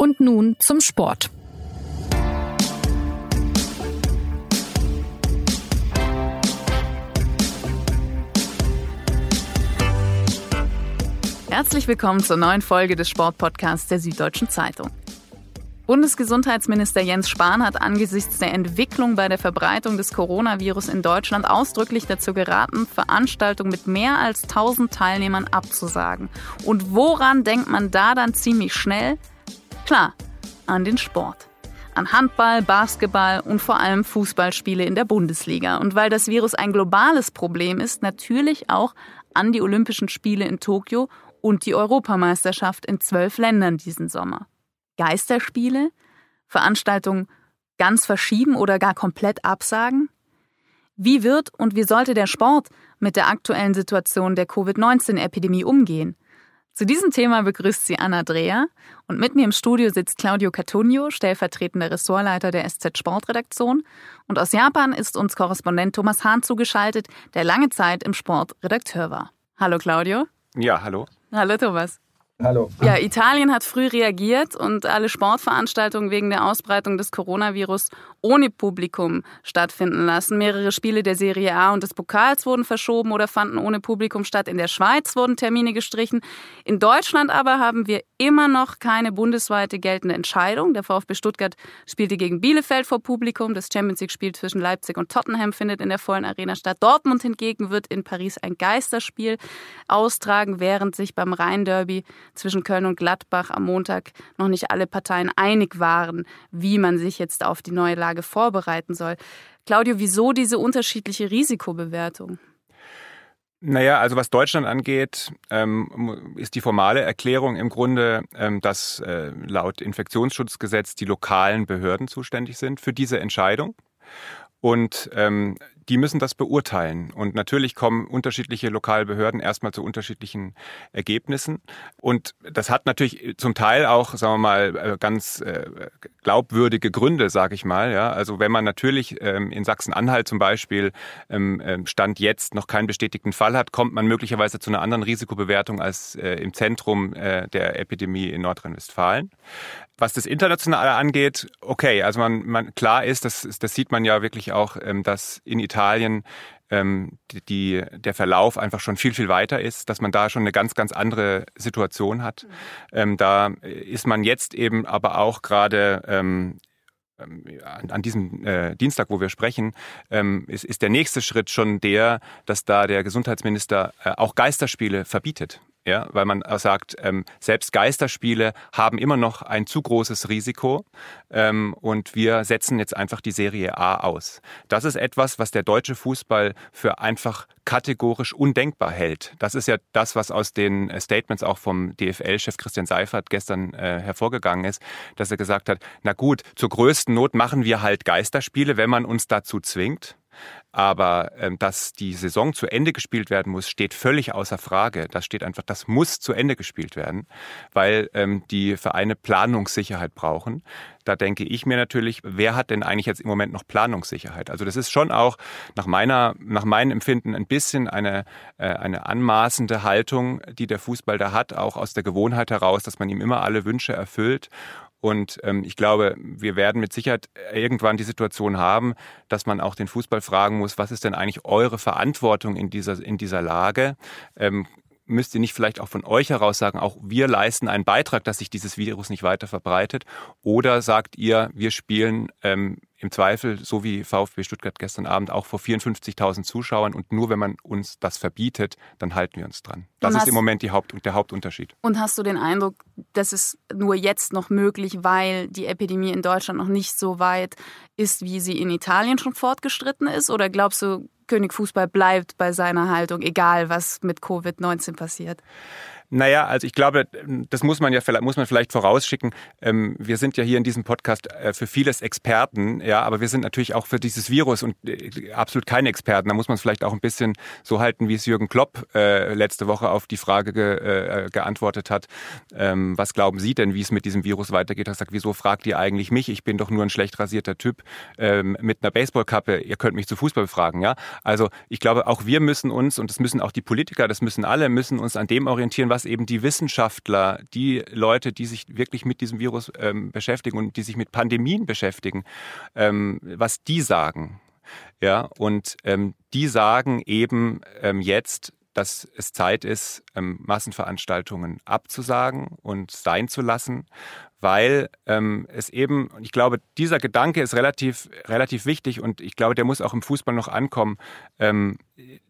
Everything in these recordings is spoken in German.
Und nun zum Sport. Herzlich willkommen zur neuen Folge des Sportpodcasts der Süddeutschen Zeitung. Bundesgesundheitsminister Jens Spahn hat angesichts der Entwicklung bei der Verbreitung des Coronavirus in Deutschland ausdrücklich dazu geraten, Veranstaltungen mit mehr als 1000 Teilnehmern abzusagen. Und woran denkt man da dann ziemlich schnell? Klar, an den Sport. An Handball, Basketball und vor allem Fußballspiele in der Bundesliga. Und weil das Virus ein globales Problem ist, natürlich auch an die Olympischen Spiele in Tokio und die Europameisterschaft in zwölf Ländern diesen Sommer. Geisterspiele? Veranstaltungen ganz verschieben oder gar komplett absagen? Wie wird und wie sollte der Sport mit der aktuellen Situation der Covid-19-Epidemie umgehen? Zu diesem Thema begrüßt sie Anna Dreher und mit mir im Studio sitzt Claudio Catunio, stellvertretender Ressortleiter der SZ Sportredaktion. Und aus Japan ist uns Korrespondent Thomas Hahn zugeschaltet, der lange Zeit im Sport Redakteur war. Hallo Claudio. Ja, hallo. Hallo Thomas. Hallo. Ja, Italien hat früh reagiert und alle Sportveranstaltungen wegen der Ausbreitung des Coronavirus ohne Publikum stattfinden lassen. Mehrere Spiele der Serie A und des Pokals wurden verschoben oder fanden ohne Publikum statt. In der Schweiz wurden Termine gestrichen. In Deutschland aber haben wir immer noch keine bundesweite geltende Entscheidung. Der VfB Stuttgart spielte gegen Bielefeld vor Publikum. Das Champions League-Spiel zwischen Leipzig und Tottenham findet in der vollen Arena statt. Dortmund hingegen wird in Paris ein Geisterspiel austragen, während sich beim Rhein-Derby zwischen Köln und Gladbach am Montag noch nicht alle Parteien einig waren, wie man sich jetzt auf die neue Lage vorbereiten soll. Claudio, wieso diese unterschiedliche Risikobewertung? Naja, also was Deutschland angeht, ähm, ist die formale Erklärung im Grunde, ähm, dass äh, laut Infektionsschutzgesetz die lokalen Behörden zuständig sind für diese Entscheidung. Und ähm, die müssen das beurteilen. Und natürlich kommen unterschiedliche Lokalbehörden erstmal zu unterschiedlichen Ergebnissen. Und das hat natürlich zum Teil auch, sagen wir mal, äh, ganz äh, glaubwürdige Gründe, sage ich mal. Ja, also wenn man natürlich ähm, in Sachsen-Anhalt zum Beispiel ähm, ähm, Stand jetzt noch keinen bestätigten Fall hat, kommt man möglicherweise zu einer anderen Risikobewertung als äh, im Zentrum der Epidemie in Nordrhein-Westfalen. Was das Internationale angeht, okay, also man, man klar ist, das, das sieht man ja wirklich auch, dass in Italien Italien ähm, die, der Verlauf einfach schon viel, viel weiter ist, dass man da schon eine ganz, ganz andere Situation hat. Mhm. Ähm, da ist man jetzt eben aber auch gerade ähm, ähm an, diesem äh, Dienstag, wo wir sprechen, ähm, ist, ist der nächste Schritt schon der, dass da der Gesundheitsminister äh, auch Geisterspiele verbietet ja, weil man sagt, ähm, selbst Geisterspiele haben immer noch ein zu großes Risiko ähm, und wir setzen jetzt einfach die Serie A aus. Das ist etwas, was der deutsche Fußball für einfach kategorisch undenkbar hält. Das ist ja das, was aus den äh, Statements auch vom DFL-Chef Christian Seifert gestern äh, hervorgegangen ist, dass er gesagt hat, na gut, zur größten Not machen wir halt Geisterspiele, wenn man uns dazu zwingt. Aber ähm, dass die Saison zu Ende gespielt werden muss, steht völlig außer Frage. Das steht einfach, das muss zu Ende gespielt werden, weil ähm, die Vereine Planungssicherheit brauchen. Da denke ich mir natürlich, wer hat denn eigentlich jetzt im Moment noch Planungssicherheit? Also das ist schon auch nach meiner, nach meinem Empfinden ein bisschen eine, äh, eine anmaßende Haltung, die der Fußball da hat, auch aus der Gewohnheit heraus, dass man ihm immer alle Wünsche erfüllt und ähm, ich glaube, wir werden mit Sicherheit irgendwann die Situation haben, dass man auch den Fußball fragen muss, was ist denn eigentlich eure Verantwortung in dieser, in dieser Lage? Ähm, müsst ihr nicht vielleicht auch von euch heraus sagen, auch wir leisten einen Beitrag, dass sich dieses Virus nicht weiter verbreitet? Oder sagt ihr, wir spielen ähm, im Zweifel, so wie VfB Stuttgart gestern Abend, auch vor 54.000 Zuschauern und nur wenn man uns das verbietet, dann halten wir uns dran. Das ist im Moment die Haupt, der Hauptunterschied. Und hast du den Eindruck, das ist nur jetzt noch möglich, weil die Epidemie in Deutschland noch nicht so weit ist, wie sie in Italien schon fortgeschritten ist? Oder glaubst du, König Fußball bleibt bei seiner Haltung, egal was mit Covid-19 passiert? Naja, also ich glaube, das muss man ja muss man vielleicht vorausschicken. Ähm, wir sind ja hier in diesem Podcast äh, für vieles Experten, ja, aber wir sind natürlich auch für dieses Virus und äh, absolut keine Experten. Da muss man es vielleicht auch ein bisschen so halten, wie es Jürgen Klopp äh, letzte Woche auf die Frage ge, geantwortet hat. Ähm, was glauben Sie denn, wie es mit diesem Virus weitergeht? Er sagt, wieso fragt ihr eigentlich mich? Ich bin doch nur ein schlecht rasierter Typ ähm, mit einer Baseballkappe. Ihr könnt mich zu Fußball fragen, ja. Also ich glaube, auch wir müssen uns und das müssen auch die Politiker, das müssen alle, müssen uns an dem orientieren, was was eben die Wissenschaftler, die Leute, die sich wirklich mit diesem Virus ähm, beschäftigen und die sich mit Pandemien beschäftigen, ähm, was die sagen. Ja, und ähm, die sagen eben ähm, jetzt, dass es Zeit ist, ähm, Massenveranstaltungen abzusagen und sein zu lassen, weil ähm, es eben, ich glaube, dieser Gedanke ist relativ, relativ wichtig und ich glaube, der muss auch im Fußball noch ankommen. Ähm,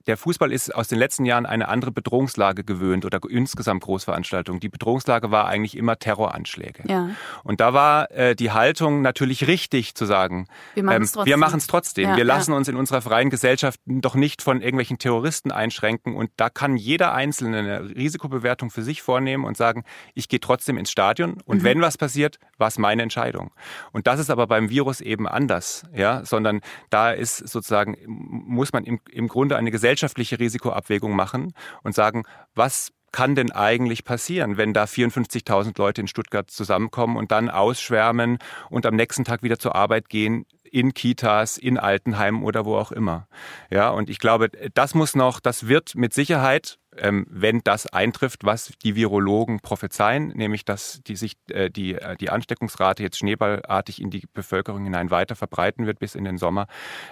der Fußball ist aus den letzten Jahren eine andere Bedrohungslage gewöhnt oder insgesamt Großveranstaltungen. Die Bedrohungslage war eigentlich immer Terroranschläge. Ja. Und da war äh, die Haltung natürlich richtig zu sagen, wir machen es ähm, trotzdem. Wir, machen's trotzdem. Ja, wir lassen ja. uns in unserer freien Gesellschaft doch nicht von irgendwelchen Terroristen einschränken und da kann jeder Einzelne eine Risikobewertung für sich vornehmen und sagen, ich gehe trotzdem ins Stadion und mhm. wenn was passiert, war es meine Entscheidung. Und das ist aber beim Virus eben anders, ja, sondern da ist sozusagen, muss man im, im Grunde eine gesellschaftliche Risikoabwägung machen und sagen, was kann denn eigentlich passieren, wenn da 54.000 Leute in Stuttgart zusammenkommen und dann ausschwärmen und am nächsten Tag wieder zur Arbeit gehen, in Kitas, in Altenheimen oder wo auch immer. Ja, und ich glaube, das muss noch, das wird mit Sicherheit ähm, wenn das eintrifft, was die Virologen prophezeien, nämlich dass die sich äh, die, äh, die Ansteckungsrate jetzt schneeballartig in die Bevölkerung hinein weiter verbreiten wird bis in den Sommer,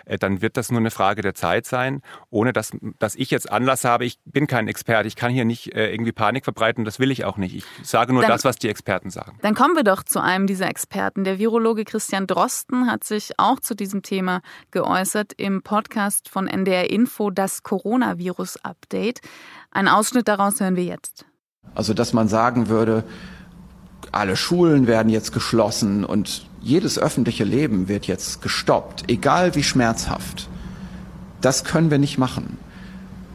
äh, dann wird das nur eine Frage der Zeit sein, ohne dass, dass ich jetzt Anlass habe. Ich bin kein Experte, ich kann hier nicht irgendwie Panik verbreiten, das will ich auch nicht. Ich sage nur dann, das, was die Experten sagen. Dann kommen wir doch zu einem dieser Experten. Der Virologe Christian Drosten hat sich auch zu diesem Thema geäußert im Podcast von NDR Info, das Coronavirus-Update. Ein Ausschnitt daraus hören wir jetzt. Also, dass man sagen würde, alle Schulen werden jetzt geschlossen und jedes öffentliche Leben wird jetzt gestoppt, egal wie schmerzhaft. Das können wir nicht machen.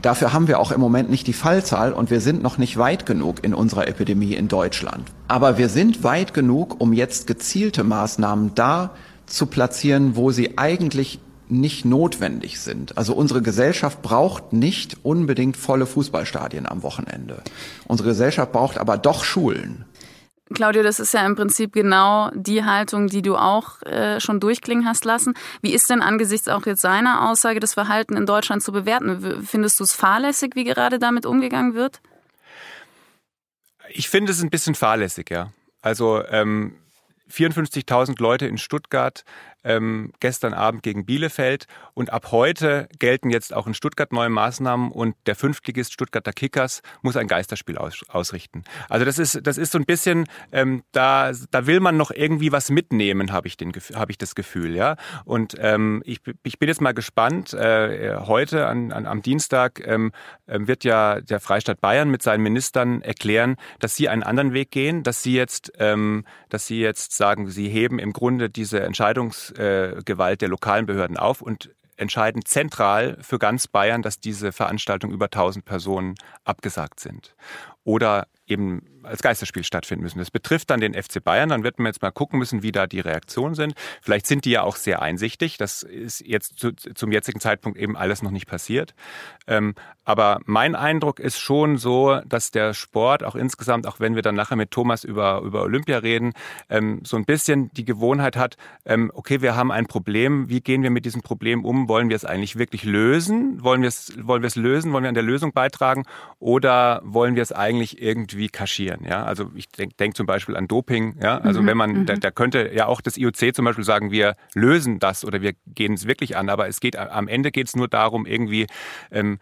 Dafür haben wir auch im Moment nicht die Fallzahl und wir sind noch nicht weit genug in unserer Epidemie in Deutschland. Aber wir sind weit genug, um jetzt gezielte Maßnahmen da zu platzieren, wo sie eigentlich nicht notwendig sind. Also unsere Gesellschaft braucht nicht unbedingt volle Fußballstadien am Wochenende. Unsere Gesellschaft braucht aber doch Schulen. Claudio, das ist ja im Prinzip genau die Haltung, die du auch äh, schon durchklingen hast lassen. Wie ist denn angesichts auch jetzt seiner Aussage das Verhalten in Deutschland zu bewerten? Findest du es fahrlässig, wie gerade damit umgegangen wird? Ich finde es ein bisschen fahrlässig, ja. Also ähm, 54.000 Leute in Stuttgart, ähm, gestern Abend gegen Bielefeld. Und ab heute gelten jetzt auch in Stuttgart neue Maßnahmen und der Fünftligist Stuttgarter Kickers muss ein Geisterspiel aus, ausrichten. Also das ist, das ist so ein bisschen, ähm, da, da will man noch irgendwie was mitnehmen, habe ich, den, hab ich das Gefühl. ja. Und ähm, ich, ich bin jetzt mal gespannt. Äh, heute an, an, am Dienstag ähm, ähm, wird ja der Freistaat Bayern mit seinen Ministern erklären, dass sie einen anderen Weg gehen, dass sie jetzt, ähm, dass sie jetzt sagen, sie heben im Grunde diese Entscheidungs Gewalt der lokalen Behörden auf und entscheiden zentral für ganz Bayern, dass diese Veranstaltungen über 1000 Personen abgesagt sind. Oder eben als Geisterspiel stattfinden müssen. Das betrifft dann den FC Bayern. Dann wird man jetzt mal gucken müssen, wie da die Reaktionen sind. Vielleicht sind die ja auch sehr einsichtig. Das ist jetzt zu, zum jetzigen Zeitpunkt eben alles noch nicht passiert. Ähm, aber mein Eindruck ist schon so, dass der Sport auch insgesamt, auch wenn wir dann nachher mit Thomas über, über Olympia reden, ähm, so ein bisschen die Gewohnheit hat, ähm, okay, wir haben ein Problem. Wie gehen wir mit diesem Problem um? Wollen wir es eigentlich wirklich lösen? Wollen wir es, wollen wir es lösen? Wollen wir an der Lösung beitragen? Oder wollen wir es eigentlich irgendwie kaschieren. Ja, also ich denke denk zum Beispiel an Doping. Ja, also mhm, wenn man, da, mhm. da, könnte ja auch das IOC zum Beispiel sagen, wir lösen das oder wir gehen es wirklich an. Aber es geht am Ende geht es nur darum, irgendwie ähm,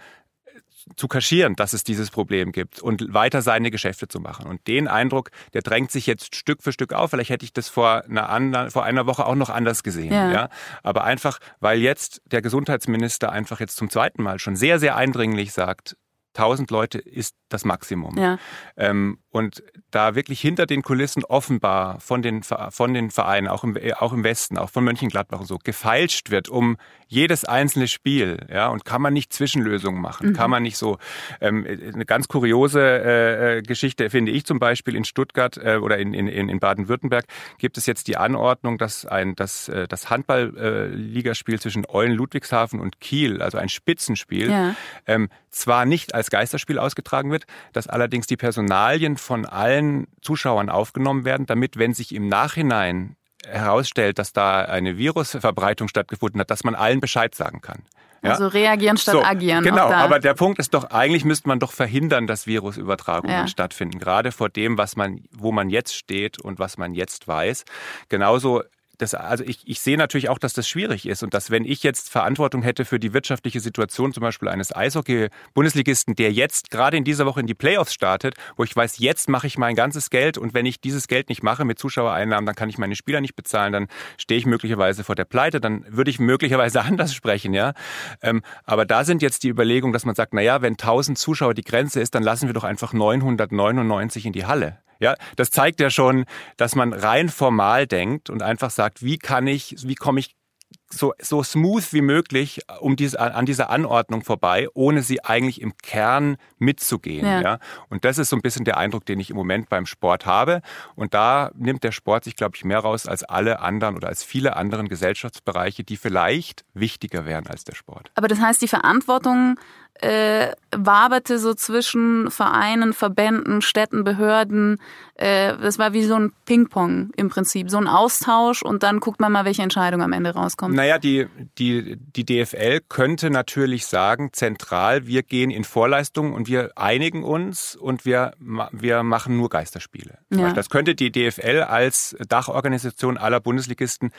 zu kaschieren, dass es dieses Problem gibt und weiter seine Geschäfte zu machen. Und den Eindruck, der drängt sich jetzt Stück für Stück auf. Vielleicht hätte ich das vor einer, anderen, vor einer Woche auch noch anders gesehen. Ja. ja. Aber einfach, weil jetzt der Gesundheitsminister einfach jetzt zum zweiten Mal schon sehr, sehr eindringlich sagt, 1000 Leute ist das Maximum. Ja. Ähm, und da wirklich hinter den Kulissen offenbar von den, von den Vereinen, auch im, auch im Westen, auch von Mönchengladbach und so, gefeilscht wird um jedes einzelne Spiel. Ja, und kann man nicht Zwischenlösungen machen? Mhm. Kann man nicht so, ähm, eine ganz kuriose äh, äh, Geschichte finde ich zum Beispiel in Stuttgart äh, oder in, in, in Baden-Württemberg gibt es jetzt die Anordnung, dass ein, das, äh, das Handball-Ligaspiel äh, zwischen Eulen Ludwigshafen und Kiel, also ein Spitzenspiel, ja. ähm, zwar nicht als Geisterspiel ausgetragen wird, dass allerdings die Personalien von allen Zuschauern aufgenommen werden, damit, wenn sich im Nachhinein herausstellt, dass da eine Virusverbreitung stattgefunden hat, dass man allen Bescheid sagen kann. Ja? Also reagieren statt so, agieren. Genau, aber der Punkt ist doch, eigentlich müsste man doch verhindern, dass Virusübertragungen ja. stattfinden. Gerade vor dem, was man, wo man jetzt steht und was man jetzt weiß. Genauso das, also ich, ich sehe natürlich auch, dass das schwierig ist und dass wenn ich jetzt Verantwortung hätte für die wirtschaftliche Situation zum Beispiel eines Eishockey-Bundesligisten, der jetzt gerade in dieser Woche in die Playoffs startet, wo ich weiß, jetzt mache ich mein ganzes Geld und wenn ich dieses Geld nicht mache mit Zuschauereinnahmen, dann kann ich meine Spieler nicht bezahlen, dann stehe ich möglicherweise vor der Pleite, dann würde ich möglicherweise anders sprechen, ja. Ähm, aber da sind jetzt die Überlegungen, dass man sagt, na ja, wenn 1000 Zuschauer die Grenze ist, dann lassen wir doch einfach 999 in die Halle. Ja, das zeigt ja schon, dass man rein formal denkt und einfach sagt, wie kann ich, wie komme ich so, so smooth wie möglich um diese, an dieser Anordnung vorbei, ohne sie eigentlich im Kern mitzugehen. Ja. ja. Und das ist so ein bisschen der Eindruck, den ich im Moment beim Sport habe. Und da nimmt der Sport sich, glaube ich, mehr raus als alle anderen oder als viele anderen Gesellschaftsbereiche, die vielleicht wichtiger wären als der Sport. Aber das heißt, die Verantwortung äh, waberte so zwischen Vereinen, Verbänden, Städten, Behörden. Äh, das war wie so ein Ping-Pong im Prinzip, so ein Austausch und dann guckt man mal, welche Entscheidung am Ende rauskommt. Naja, die, die, die DFL könnte natürlich sagen, zentral, wir gehen in Vorleistungen und wir einigen uns und wir, wir machen nur Geisterspiele. Ja. Das könnte die DFL als Dachorganisation aller Bundesligisten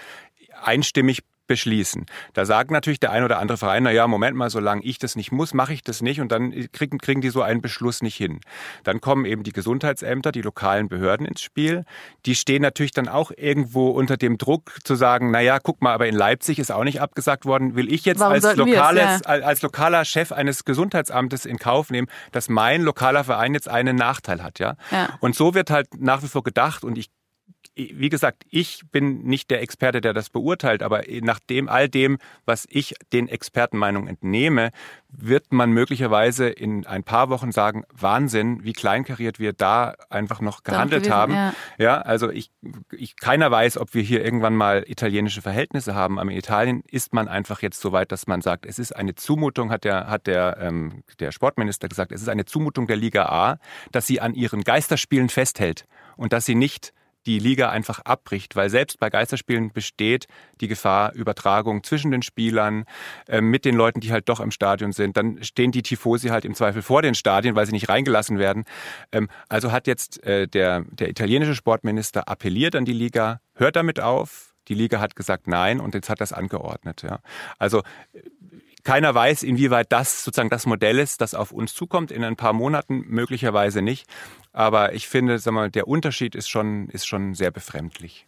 einstimmig beschließen. Da sagt natürlich der ein oder andere Verein, na ja, Moment mal, solange ich das nicht muss, mache ich das nicht und dann kriegen, kriegen die so einen Beschluss nicht hin. Dann kommen eben die Gesundheitsämter, die lokalen Behörden ins Spiel. Die stehen natürlich dann auch irgendwo unter dem Druck zu sagen, na ja, guck mal, aber in Leipzig ist auch nicht abgesagt worden. Will ich jetzt als, lokales, ja? als lokaler Chef eines Gesundheitsamtes in Kauf nehmen, dass mein lokaler Verein jetzt einen Nachteil hat, ja? ja. Und so wird halt nach wie vor gedacht und ich wie gesagt, ich bin nicht der Experte, der das beurteilt, aber nach dem, all dem, was ich den Expertenmeinungen entnehme, wird man möglicherweise in ein paar Wochen sagen, Wahnsinn, wie kleinkariert wir da einfach noch gehandelt gewesen, haben. Ja. ja, also ich, ich, keiner weiß, ob wir hier irgendwann mal italienische Verhältnisse haben, aber in Italien ist man einfach jetzt so weit, dass man sagt, es ist eine Zumutung, hat der, hat der, ähm, der Sportminister gesagt, es ist eine Zumutung der Liga A, dass sie an ihren Geisterspielen festhält und dass sie nicht die Liga einfach abbricht, weil selbst bei Geisterspielen besteht die Gefahr Übertragung zwischen den Spielern äh, mit den Leuten, die halt doch im Stadion sind. Dann stehen die Tifosi halt im Zweifel vor den Stadien, weil sie nicht reingelassen werden. Ähm, also hat jetzt äh, der, der italienische Sportminister appelliert an die Liga, hört damit auf. Die Liga hat gesagt nein und jetzt hat das angeordnet. Ja. Also keiner weiß, inwieweit das sozusagen das Modell ist, das auf uns zukommt. In ein paar Monaten möglicherweise nicht. Aber ich finde, sag mal, der Unterschied ist schon, ist schon sehr befremdlich.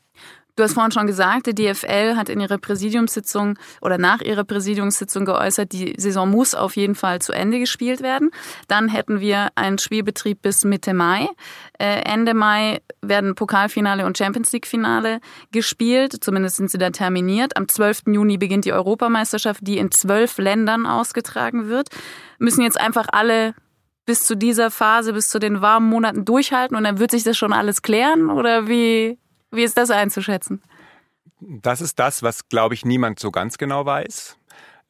Du hast vorhin schon gesagt, die DFL hat in ihrer Präsidiumssitzung oder nach ihrer Präsidiumssitzung geäußert, die Saison muss auf jeden Fall zu Ende gespielt werden. Dann hätten wir einen Spielbetrieb bis Mitte Mai. Äh, Ende Mai werden Pokalfinale und Champions League Finale gespielt. Zumindest sind sie da terminiert. Am 12. Juni beginnt die Europameisterschaft, die in zwölf Ländern ausgetragen wird. Müssen jetzt einfach alle bis zu dieser Phase, bis zu den warmen Monaten durchhalten und dann wird sich das schon alles klären? Oder wie, wie ist das einzuschätzen? Das ist das, was, glaube ich, niemand so ganz genau weiß.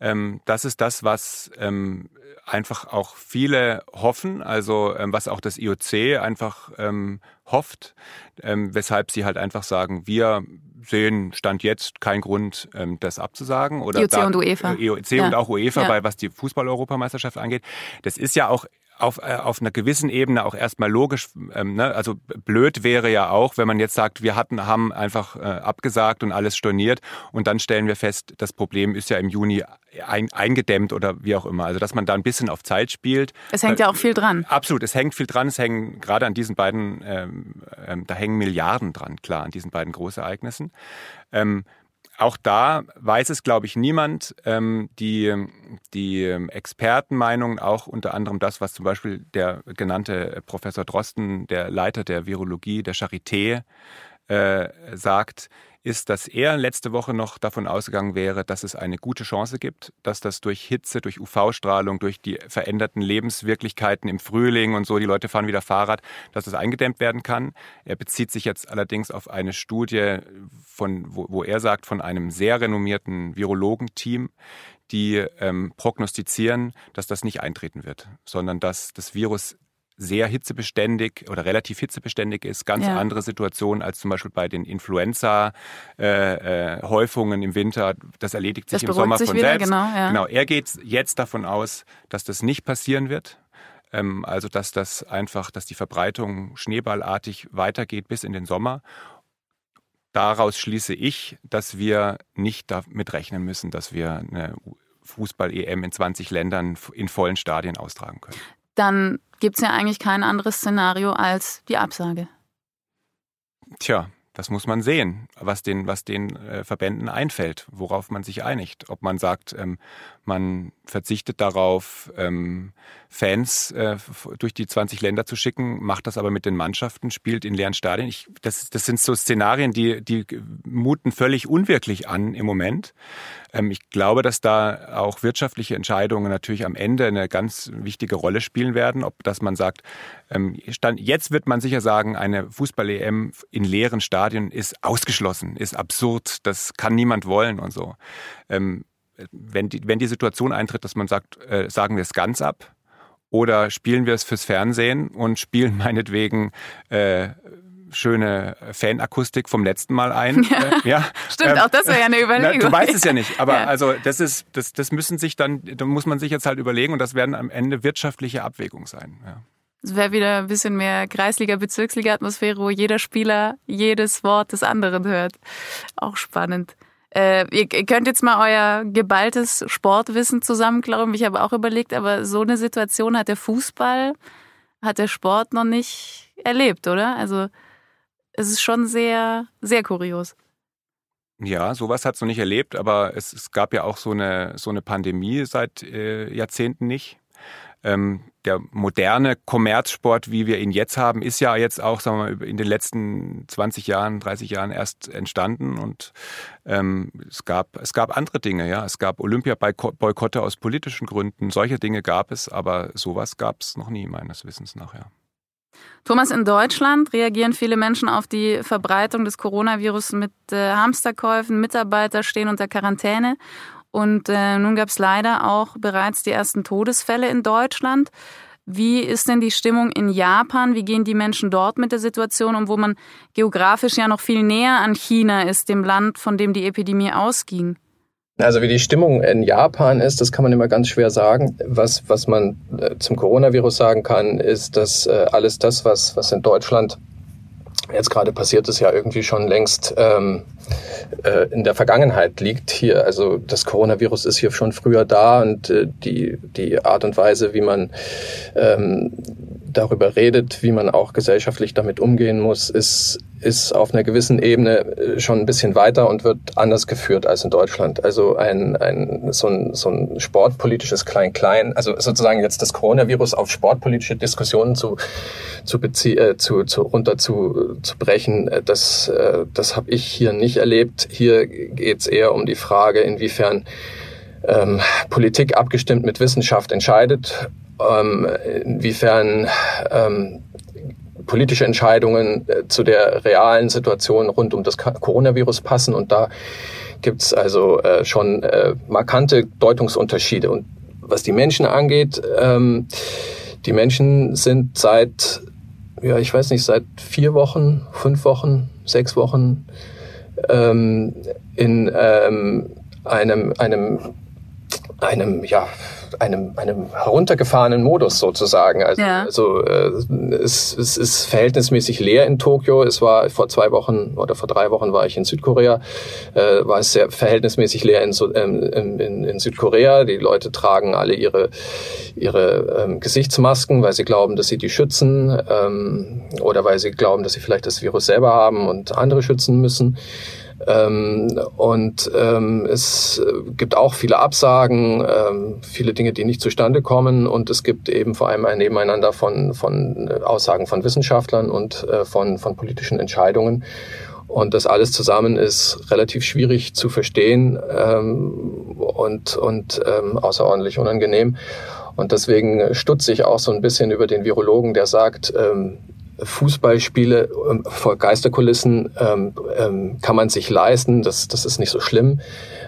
Ähm, das ist das, was ähm, einfach auch viele hoffen, also ähm, was auch das IOC einfach hofft, weshalb sie halt einfach sagen, wir sehen Stand jetzt keinen Grund, das abzusagen. Oder IOC da, und UEFA. IOC ja. und auch UEFA, ja. bei was die Fußball-Europameisterschaft angeht. Das ist ja auch auf, äh, auf einer gewissen Ebene auch erstmal logisch. Ähm, ne? Also blöd wäre ja auch, wenn man jetzt sagt, wir hatten, haben einfach äh, abgesagt und alles storniert und dann stellen wir fest, das Problem ist ja im Juni ein, eingedämmt oder wie auch immer. Also dass man da ein bisschen auf Zeit spielt. Es hängt ja auch viel dran. Absolut, es hängt viel dran. Es hängen gerade an diesen beiden, ähm, ähm, da hängen Milliarden dran, klar, an diesen beiden Großereignissen. Ähm, auch da weiß es, glaube ich, niemand. Ähm, die, die Expertenmeinungen, auch unter anderem das, was zum Beispiel der genannte Professor Drosten, der Leiter der Virologie der Charité, äh, sagt, ist, dass er letzte Woche noch davon ausgegangen wäre, dass es eine gute Chance gibt, dass das durch Hitze, durch UV-Strahlung, durch die veränderten Lebenswirklichkeiten im Frühling und so, die Leute fahren wieder Fahrrad, dass es eingedämmt werden kann. Er bezieht sich jetzt allerdings auf eine Studie, von, wo, wo er sagt, von einem sehr renommierten Virologenteam, die ähm, prognostizieren, dass das nicht eintreten wird, sondern dass das Virus sehr hitzebeständig oder relativ hitzebeständig ist. Ganz ja. andere Situation als zum Beispiel bei den Influenza-Häufungen äh, äh, im Winter. Das erledigt sich das im Sommer sich von wieder, selbst. Genau, ja. genau, er geht jetzt davon aus, dass das nicht passieren wird. Ähm, also dass das einfach, dass die Verbreitung schneeballartig weitergeht bis in den Sommer. Daraus schließe ich, dass wir nicht damit rechnen müssen, dass wir eine Fußball-EM in 20 Ländern in vollen Stadien austragen können. Dann gibt es ja eigentlich kein anderes Szenario als die Absage. Tja, das muss man sehen, was den, was den äh, Verbänden einfällt, worauf man sich einigt. Ob man sagt, ähm, man verzichtet darauf, ähm, Fans äh, durch die 20 Länder zu schicken, macht das aber mit den Mannschaften, spielt in leeren Stadien. Ich, das, das sind so Szenarien, die, die muten völlig unwirklich an im Moment. Ähm, ich glaube, dass da auch wirtschaftliche Entscheidungen natürlich am Ende eine ganz wichtige Rolle spielen werden. Ob dass man sagt, ähm, stand, jetzt wird man sicher sagen, eine Fußball-EM in leeren Stadien ist ausgeschlossen, ist absurd, das kann niemand wollen und so. Ähm, wenn, die, wenn die Situation eintritt, dass man sagt, äh, sagen wir es ganz ab, oder spielen wir es fürs Fernsehen und spielen meinetwegen äh, schöne Fanakustik vom letzten Mal ein. Ja, äh, ja. Stimmt, ähm, auch das wäre ja eine Überlegung. Na, du weißt es ja nicht, aber ja. also das ist, das, das müssen sich dann, da muss man sich jetzt halt überlegen und das werden am Ende wirtschaftliche Abwägungen sein. Ja. Es wäre wieder ein bisschen mehr Kreisliga, Bezirksliga Atmosphäre, wo jeder Spieler jedes Wort des anderen hört. Auch spannend. Äh, ihr könnt jetzt mal euer geballtes Sportwissen zusammenklauben. Ich habe auch überlegt, aber so eine Situation hat der Fußball, hat der Sport noch nicht erlebt, oder? Also es ist schon sehr, sehr kurios. Ja, sowas hat es noch nicht erlebt, aber es, es, gab ja auch so eine, so eine Pandemie seit äh, Jahrzehnten nicht. Ähm, der moderne Kommerzsport, wie wir ihn jetzt haben, ist ja jetzt auch sagen wir mal, in den letzten 20 Jahren, 30 Jahren erst entstanden. Und ähm, es, gab, es gab andere Dinge, ja. Es gab Olympia-Boykotte aus politischen Gründen. Solche Dinge gab es, aber sowas gab es noch nie, meines Wissens nach, ja. Thomas, in Deutschland reagieren viele Menschen auf die Verbreitung des Coronavirus mit äh, Hamsterkäufen. Mitarbeiter stehen unter Quarantäne. Und äh, nun gab es leider auch bereits die ersten Todesfälle in Deutschland. Wie ist denn die Stimmung in Japan? Wie gehen die Menschen dort mit der Situation um, wo man geografisch ja noch viel näher an China ist, dem Land, von dem die Epidemie ausging? Also wie die Stimmung in Japan ist, das kann man immer ganz schwer sagen. Was, was man äh, zum Coronavirus sagen kann, ist, dass äh, alles das, was, was in Deutschland jetzt gerade passiert ist, ja irgendwie schon längst ähm, äh, in der Vergangenheit liegt hier. Also das Coronavirus ist hier schon früher da und äh, die, die Art und Weise, wie man ähm, darüber redet, wie man auch gesellschaftlich damit umgehen muss, ist, ist auf einer gewissen Ebene äh, schon ein bisschen weiter und wird anders geführt als in Deutschland. Also ein, ein, so, ein, so ein sportpolitisches Klein-Klein, also sozusagen jetzt das Coronavirus auf sportpolitische Diskussionen zu, zu, bezie äh, zu, zu runter zu, zu brechen, äh, das, äh, das habe ich hier nicht erlebt. Hier geht es eher um die Frage, inwiefern ähm, Politik abgestimmt mit Wissenschaft entscheidet ähm, inwiefern ähm, politische Entscheidungen äh, zu der realen Situation rund um das Coronavirus passen. Und da gibt's also äh, schon äh, markante Deutungsunterschiede. Und was die Menschen angeht, ähm, die Menschen sind seit, ja, ich weiß nicht, seit vier Wochen, fünf Wochen, sechs Wochen ähm, in ähm, einem, einem, einem, ja, einem, einem heruntergefahrenen Modus sozusagen. Also, ja. also äh, es, es ist verhältnismäßig leer in Tokio. Es war vor zwei Wochen oder vor drei Wochen war ich in Südkorea, äh, war es sehr verhältnismäßig leer in, ähm, in, in Südkorea. Die Leute tragen alle ihre, ihre ähm, Gesichtsmasken, weil sie glauben, dass sie die schützen ähm, oder weil sie glauben, dass sie vielleicht das Virus selber haben und andere schützen müssen. Ähm, und ähm, es gibt auch viele Absagen, ähm, viele Dinge, die nicht zustande kommen. Und es gibt eben vor allem ein Nebeneinander von, von Aussagen von Wissenschaftlern und äh, von, von politischen Entscheidungen. Und das alles zusammen ist relativ schwierig zu verstehen ähm, und, und ähm, außerordentlich unangenehm. Und deswegen stutze ich auch so ein bisschen über den Virologen, der sagt, ähm, Fußballspiele ähm, vor Geisterkulissen ähm, ähm, kann man sich leisten. Das, das ist nicht so schlimm.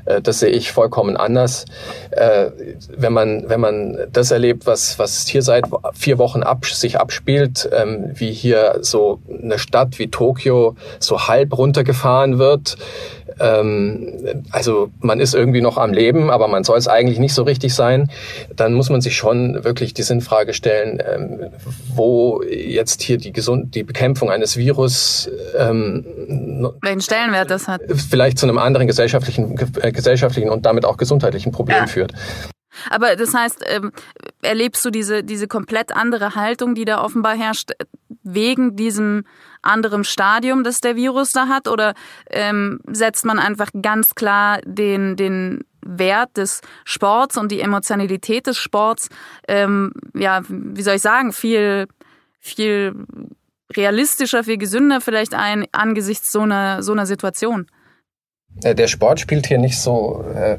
Äh, das sehe ich vollkommen anders. Äh, wenn man wenn man das erlebt, was was hier seit vier Wochen ab, sich abspielt, ähm, wie hier so eine Stadt wie Tokio so halb runtergefahren wird, ähm, also man ist irgendwie noch am Leben, aber man soll es eigentlich nicht so richtig sein, dann muss man sich schon wirklich die Sinnfrage stellen, ähm, wo jetzt hier die, Gesund die Bekämpfung eines Virus ähm, welchen Stellenwert das hat. Vielleicht zu einem anderen gesellschaftlichen, äh, gesellschaftlichen und damit auch gesundheitlichen Problem ja. führt. Aber das heißt, ähm, erlebst du diese, diese komplett andere Haltung, die da offenbar herrscht, wegen diesem anderem Stadium, das der Virus da hat? Oder ähm, setzt man einfach ganz klar den, den Wert des Sports und die Emotionalität des Sports, ähm, ja, wie soll ich sagen, viel, viel realistischer, viel gesünder vielleicht ein angesichts so einer, so einer Situation? Äh, der Sport spielt hier nicht so. Äh,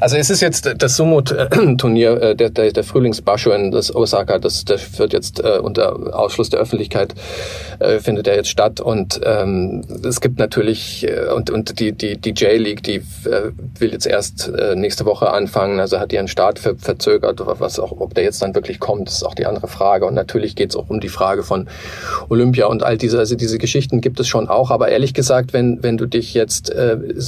also es ist jetzt das Sumo-Turnier, äh, der, der, der Frühlingsbasho in das Osaka, das, das wird jetzt unter Ausschluss der Öffentlichkeit findet er jetzt statt und ähm, es gibt natürlich und und die die die J-League, die will jetzt erst nächste Woche anfangen, also hat ihren Start ver verzögert, was auch ob der jetzt dann wirklich kommt, ist auch die andere Frage und natürlich geht es auch um die Frage von Olympia und all diese also diese Geschichten gibt es schon auch, aber ehrlich gesagt, wenn wenn du dich jetzt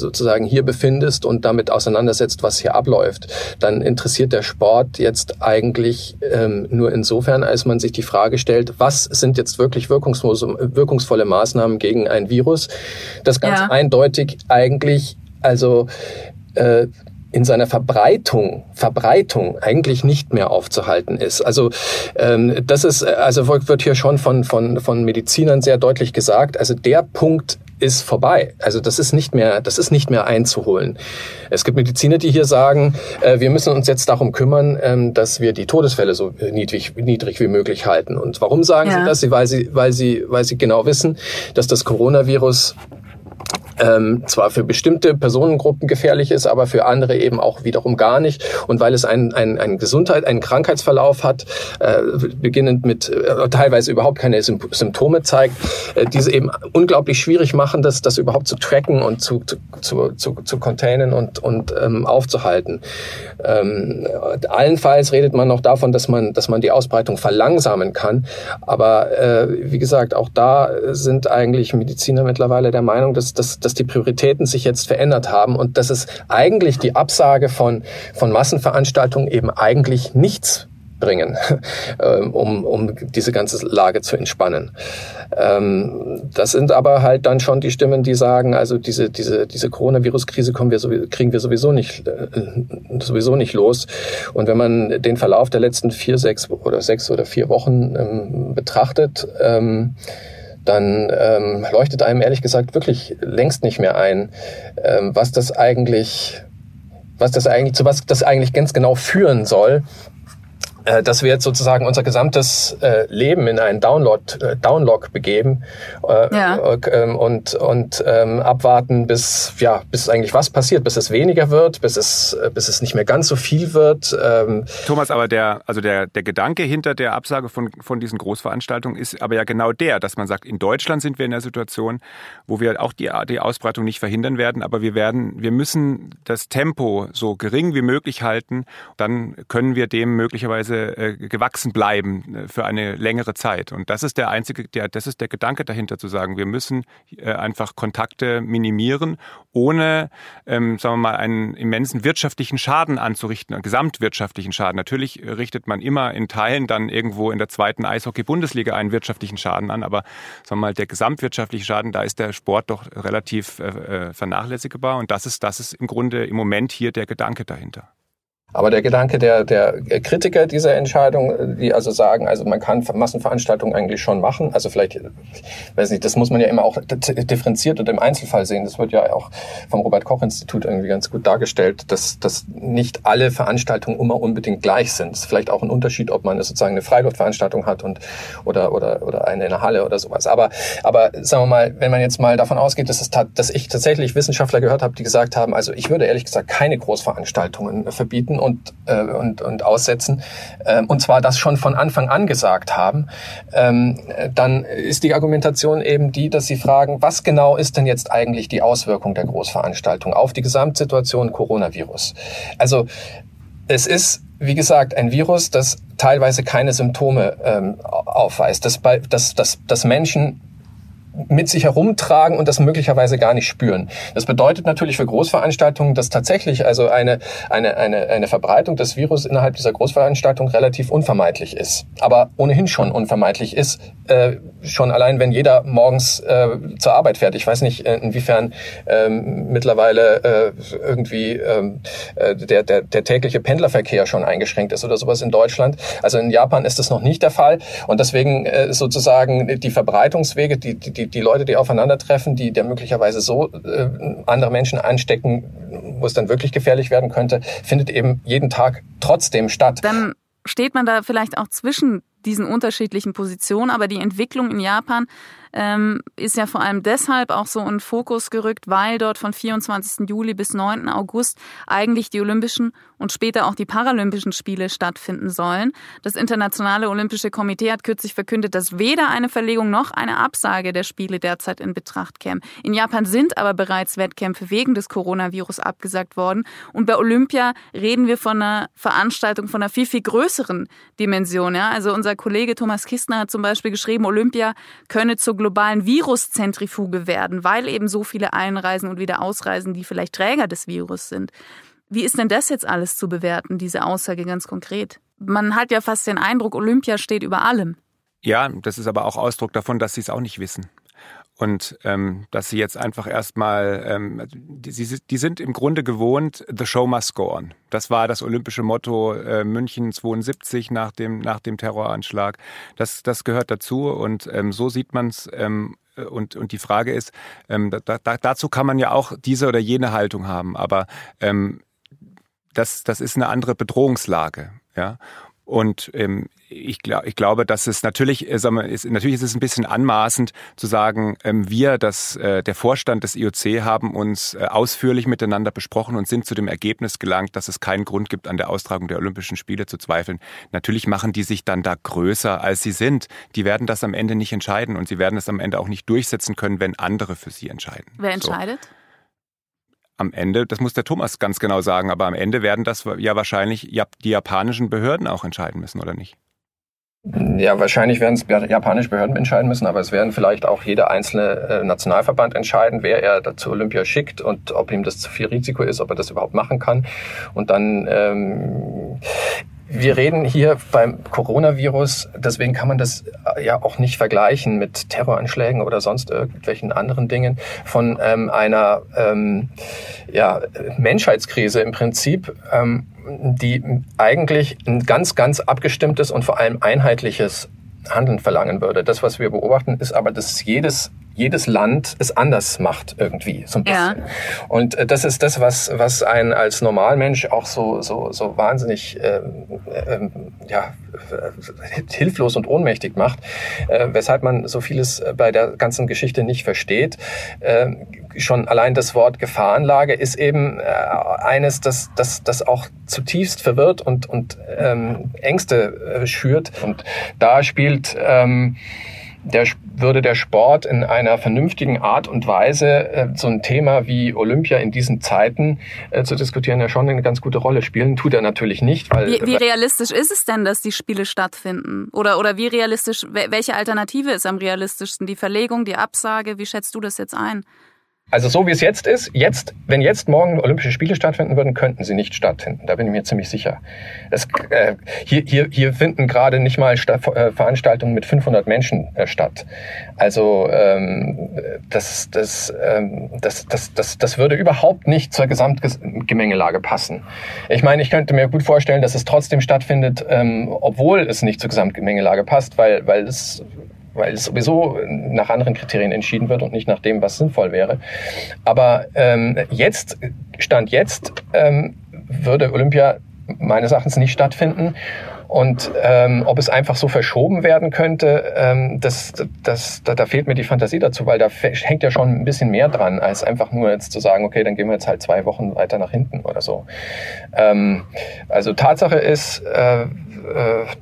sozusagen hier befindest und damit auseinandersetzt, was hier abläuft, dann interessiert der Sport jetzt eigentlich ähm, nur insofern, als man sich die Frage stellt, was sind jetzt wirklich wirkungsvolle Maßnahmen gegen ein Virus, das ganz ja. eindeutig eigentlich also äh, in seiner Verbreitung, Verbreitung eigentlich nicht mehr aufzuhalten ist. Also ähm, das ist, also wird hier schon von, von, von Medizinern sehr deutlich gesagt. Also der Punkt ist vorbei. Also das ist nicht mehr, das ist nicht mehr einzuholen. Es gibt Mediziner, die hier sagen, äh, wir müssen uns jetzt darum kümmern, ähm, dass wir die Todesfälle so niedrig, niedrig wie möglich halten. Und warum sagen ja. sie das? Weil sie, weil sie, weil sie genau wissen, dass das Coronavirus ähm, zwar für bestimmte Personengruppen gefährlich ist, aber für andere eben auch wiederum gar nicht. Und weil es einen, einen Gesundheit, einen Krankheitsverlauf hat, äh, beginnend mit äh, teilweise überhaupt keine Symptome zeigt, äh, diese eben unglaublich schwierig machen, das, das überhaupt zu tracken und zu, zu, zu, zu, zu containen und, und ähm, aufzuhalten. Ähm, allenfalls redet man noch davon, dass man, dass man die Ausbreitung verlangsamen kann. Aber äh, wie gesagt, auch da sind eigentlich Mediziner mittlerweile der Meinung, dass, dass, dass die Prioritäten sich jetzt verändert haben und dass es eigentlich die Absage von, von Massenveranstaltungen eben eigentlich nichts bringen, ähm, um, um diese ganze Lage zu entspannen. Ähm, das sind aber halt dann schon die Stimmen, die sagen, also diese, diese, diese Coronavirus-Krise kommen wir kriegen wir sowieso nicht, äh, sowieso nicht los. Und wenn man den Verlauf der letzten vier, sechs oder sechs oder vier Wochen ähm, betrachtet, dann ähm, leuchtet einem ehrlich gesagt wirklich längst nicht mehr ein, ähm, was das eigentlich, was das eigentlich, zu was das eigentlich ganz genau führen soll, dass wir jetzt sozusagen unser gesamtes äh, Leben in einen Download, äh, Downlock begeben äh, ja. äh, ähm, und, und ähm, abwarten, bis ja, bis eigentlich was passiert, bis es weniger wird, bis es, äh, bis es nicht mehr ganz so viel wird. Ähm. Thomas, aber der, also der, der Gedanke hinter der Absage von, von diesen Großveranstaltungen ist aber ja genau der, dass man sagt, in Deutschland sind wir in der Situation, wo wir auch die, die Ausbreitung nicht verhindern werden, aber wir werden, wir müssen das Tempo so gering wie möglich halten, dann können wir dem möglicherweise Weise äh, gewachsen bleiben äh, für eine längere Zeit. Und das ist der einzige, der, das ist der Gedanke dahinter zu sagen, wir müssen äh, einfach Kontakte minimieren, ohne, ähm, sagen wir mal, einen immensen wirtschaftlichen Schaden anzurichten, einen gesamtwirtschaftlichen Schaden. Natürlich richtet man immer in Teilen dann irgendwo in der zweiten Eishockey-Bundesliga einen wirtschaftlichen Schaden an, aber sagen wir mal, der gesamtwirtschaftliche Schaden, da ist der Sport doch relativ äh, vernachlässigbar. Und das ist, das ist im Grunde im Moment hier der Gedanke dahinter. Aber der Gedanke der, der Kritiker dieser Entscheidung, die also sagen, also man kann Massenveranstaltungen eigentlich schon machen, also vielleicht, weiß nicht, das muss man ja immer auch differenziert und im Einzelfall sehen. Das wird ja auch vom Robert-Koch-Institut irgendwie ganz gut dargestellt, dass, dass nicht alle Veranstaltungen immer unbedingt gleich sind. Es ist vielleicht auch ein Unterschied, ob man sozusagen eine Freiluftveranstaltung hat und oder oder oder eine in der Halle oder sowas. Aber aber sagen wir mal, wenn man jetzt mal davon ausgeht, dass es dass ich tatsächlich Wissenschaftler gehört habe, die gesagt haben, also ich würde ehrlich gesagt keine Großveranstaltungen verbieten und, äh, und, und aussetzen, äh, und zwar das schon von Anfang an gesagt haben, ähm, dann ist die Argumentation eben die, dass sie fragen, was genau ist denn jetzt eigentlich die Auswirkung der Großveranstaltung auf die Gesamtsituation Coronavirus? Also es ist wie gesagt, ein Virus, das teilweise keine Symptome ähm, aufweist, dass, bei, dass, dass, dass Menschen mit sich herumtragen und das möglicherweise gar nicht spüren. Das bedeutet natürlich für Großveranstaltungen, dass tatsächlich also eine, eine, eine, eine Verbreitung des Virus innerhalb dieser Großveranstaltung relativ unvermeidlich ist. Aber ohnehin schon unvermeidlich ist, äh, schon allein, wenn jeder morgens äh, zur Arbeit fährt. Ich weiß nicht, äh, inwiefern ähm, mittlerweile äh, irgendwie ähm, äh, der, der, der tägliche Pendlerverkehr schon eingeschränkt ist oder sowas in Deutschland. Also in Japan ist das noch nicht der Fall. Und deswegen äh, sozusagen die Verbreitungswege, die, die die, die Leute, die aufeinandertreffen, die der möglicherweise so äh, andere Menschen anstecken, wo es dann wirklich gefährlich werden könnte, findet eben jeden Tag trotzdem statt. Dann steht man da vielleicht auch zwischen diesen unterschiedlichen Positionen, aber die Entwicklung in Japan ist ja vor allem deshalb auch so in Fokus gerückt, weil dort von 24. Juli bis 9. August eigentlich die Olympischen und später auch die Paralympischen Spiele stattfinden sollen. Das Internationale Olympische Komitee hat kürzlich verkündet, dass weder eine Verlegung noch eine Absage der Spiele derzeit in Betracht käme. In Japan sind aber bereits Wettkämpfe wegen des Coronavirus abgesagt worden. Und bei Olympia reden wir von einer Veranstaltung von einer viel, viel größeren Dimension. Ja? Also unser Kollege Thomas Kistner hat zum Beispiel geschrieben, Olympia könne zur globalen Viruszentrifuge werden, weil eben so viele einreisen und wieder ausreisen, die vielleicht Träger des Virus sind. Wie ist denn das jetzt alles zu bewerten, diese Aussage ganz konkret? Man hat ja fast den Eindruck, Olympia steht über allem. Ja, das ist aber auch Ausdruck davon, dass sie es auch nicht wissen. Und ähm, dass sie jetzt einfach erstmal, ähm, die, die sind im Grunde gewohnt, the show must go on. Das war das olympische Motto äh, München 72 nach dem, nach dem Terroranschlag. Das, das gehört dazu und ähm, so sieht man es. Ähm, und, und die Frage ist, ähm, da, da, dazu kann man ja auch diese oder jene Haltung haben, aber ähm, das, das ist eine andere Bedrohungslage. Ja? Und ähm, ich, glaub, ich glaube, dass es natürlich, äh, sagen wir, ist, natürlich ist es ein bisschen anmaßend zu sagen, ähm, wir, das, äh, der Vorstand des IOC haben uns äh, ausführlich miteinander besprochen und sind zu dem Ergebnis gelangt, dass es keinen Grund gibt, an der Austragung der Olympischen Spiele zu zweifeln. Natürlich machen die sich dann da größer, als sie sind. Die werden das am Ende nicht entscheiden und sie werden es am Ende auch nicht durchsetzen können, wenn andere für sie entscheiden. Wer entscheidet? So am Ende, das muss der Thomas ganz genau sagen, aber am Ende werden das ja wahrscheinlich die japanischen Behörden auch entscheiden müssen, oder nicht? Ja, wahrscheinlich werden es japanische Behörden entscheiden müssen, aber es werden vielleicht auch jeder einzelne äh, Nationalverband entscheiden, wer er dazu Olympia schickt und ob ihm das zu viel Risiko ist, ob er das überhaupt machen kann. Und dann ähm, wir reden hier beim Coronavirus, deswegen kann man das äh, ja auch nicht vergleichen mit Terroranschlägen oder sonst irgendwelchen anderen Dingen, von ähm, einer ähm, ja, Menschheitskrise im Prinzip, ähm, die eigentlich ein ganz, ganz abgestimmtes und vor allem einheitliches Handeln verlangen würde. Das, was wir beobachten, ist aber, dass jedes jedes Land es anders macht irgendwie so ein bisschen. Ja. Und äh, das ist das, was was ein als Normalmensch auch so so so wahnsinnig ähm, ähm, ja äh, hilflos und ohnmächtig macht, äh, weshalb man so vieles bei der ganzen Geschichte nicht versteht. Äh, schon allein das Wort Gefahrenlage ist eben äh, eines, das das das auch zutiefst verwirrt und und ähm, Ängste äh, schürt. Und da spielt ähm, der, würde der Sport in einer vernünftigen Art und Weise äh, so ein Thema wie Olympia in diesen Zeiten äh, zu diskutieren ja schon eine ganz gute Rolle spielen. Tut er natürlich nicht, weil wie, wie realistisch ist es denn, dass die Spiele stattfinden? Oder oder wie realistisch? Welche Alternative ist am realistischsten? Die Verlegung, die Absage? Wie schätzt du das jetzt ein? Also so wie es jetzt ist, jetzt, wenn jetzt morgen Olympische Spiele stattfinden würden, könnten sie nicht stattfinden. Da bin ich mir ziemlich sicher. Es, äh, hier, hier, hier finden gerade nicht mal äh, Veranstaltungen mit 500 Menschen äh, statt. Also ähm, das, das, ähm, das, das, das, das würde überhaupt nicht zur Gesamtgemengelage passen. Ich meine, ich könnte mir gut vorstellen, dass es trotzdem stattfindet, ähm, obwohl es nicht zur Gesamtgemengelage passt, weil, weil es weil es sowieso nach anderen Kriterien entschieden wird und nicht nach dem, was sinnvoll wäre. Aber ähm, jetzt, Stand jetzt, ähm, würde Olympia meines Erachtens nicht stattfinden. Und ähm, ob es einfach so verschoben werden könnte, ähm, das, das, da, da fehlt mir die Fantasie dazu, weil da hängt ja schon ein bisschen mehr dran, als einfach nur jetzt zu sagen, okay, dann gehen wir jetzt halt zwei Wochen weiter nach hinten oder so. Ähm, also Tatsache ist, äh,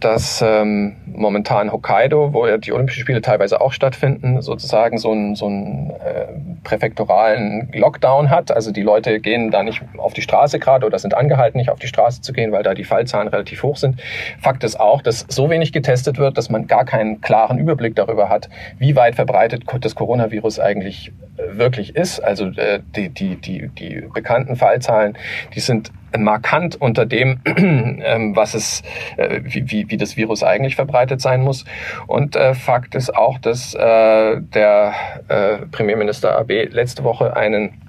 dass ähm, momentan Hokkaido, wo ja die Olympischen Spiele teilweise auch stattfinden, sozusagen so einen so einen äh, präfektoralen Lockdown hat. Also die Leute gehen da nicht auf die Straße gerade oder sind angehalten, nicht auf die Straße zu gehen, weil da die Fallzahlen relativ hoch sind. Fakt ist auch, dass so wenig getestet wird, dass man gar keinen klaren Überblick darüber hat, wie weit verbreitet das Coronavirus eigentlich äh, wirklich ist. Also äh, die, die, die, die bekannten Fallzahlen, die sind markant unter dem, ähm, was es, äh, wie, wie, das Virus eigentlich verbreitet sein muss. Und äh, Fakt ist auch, dass äh, der äh, Premierminister AB letzte Woche einen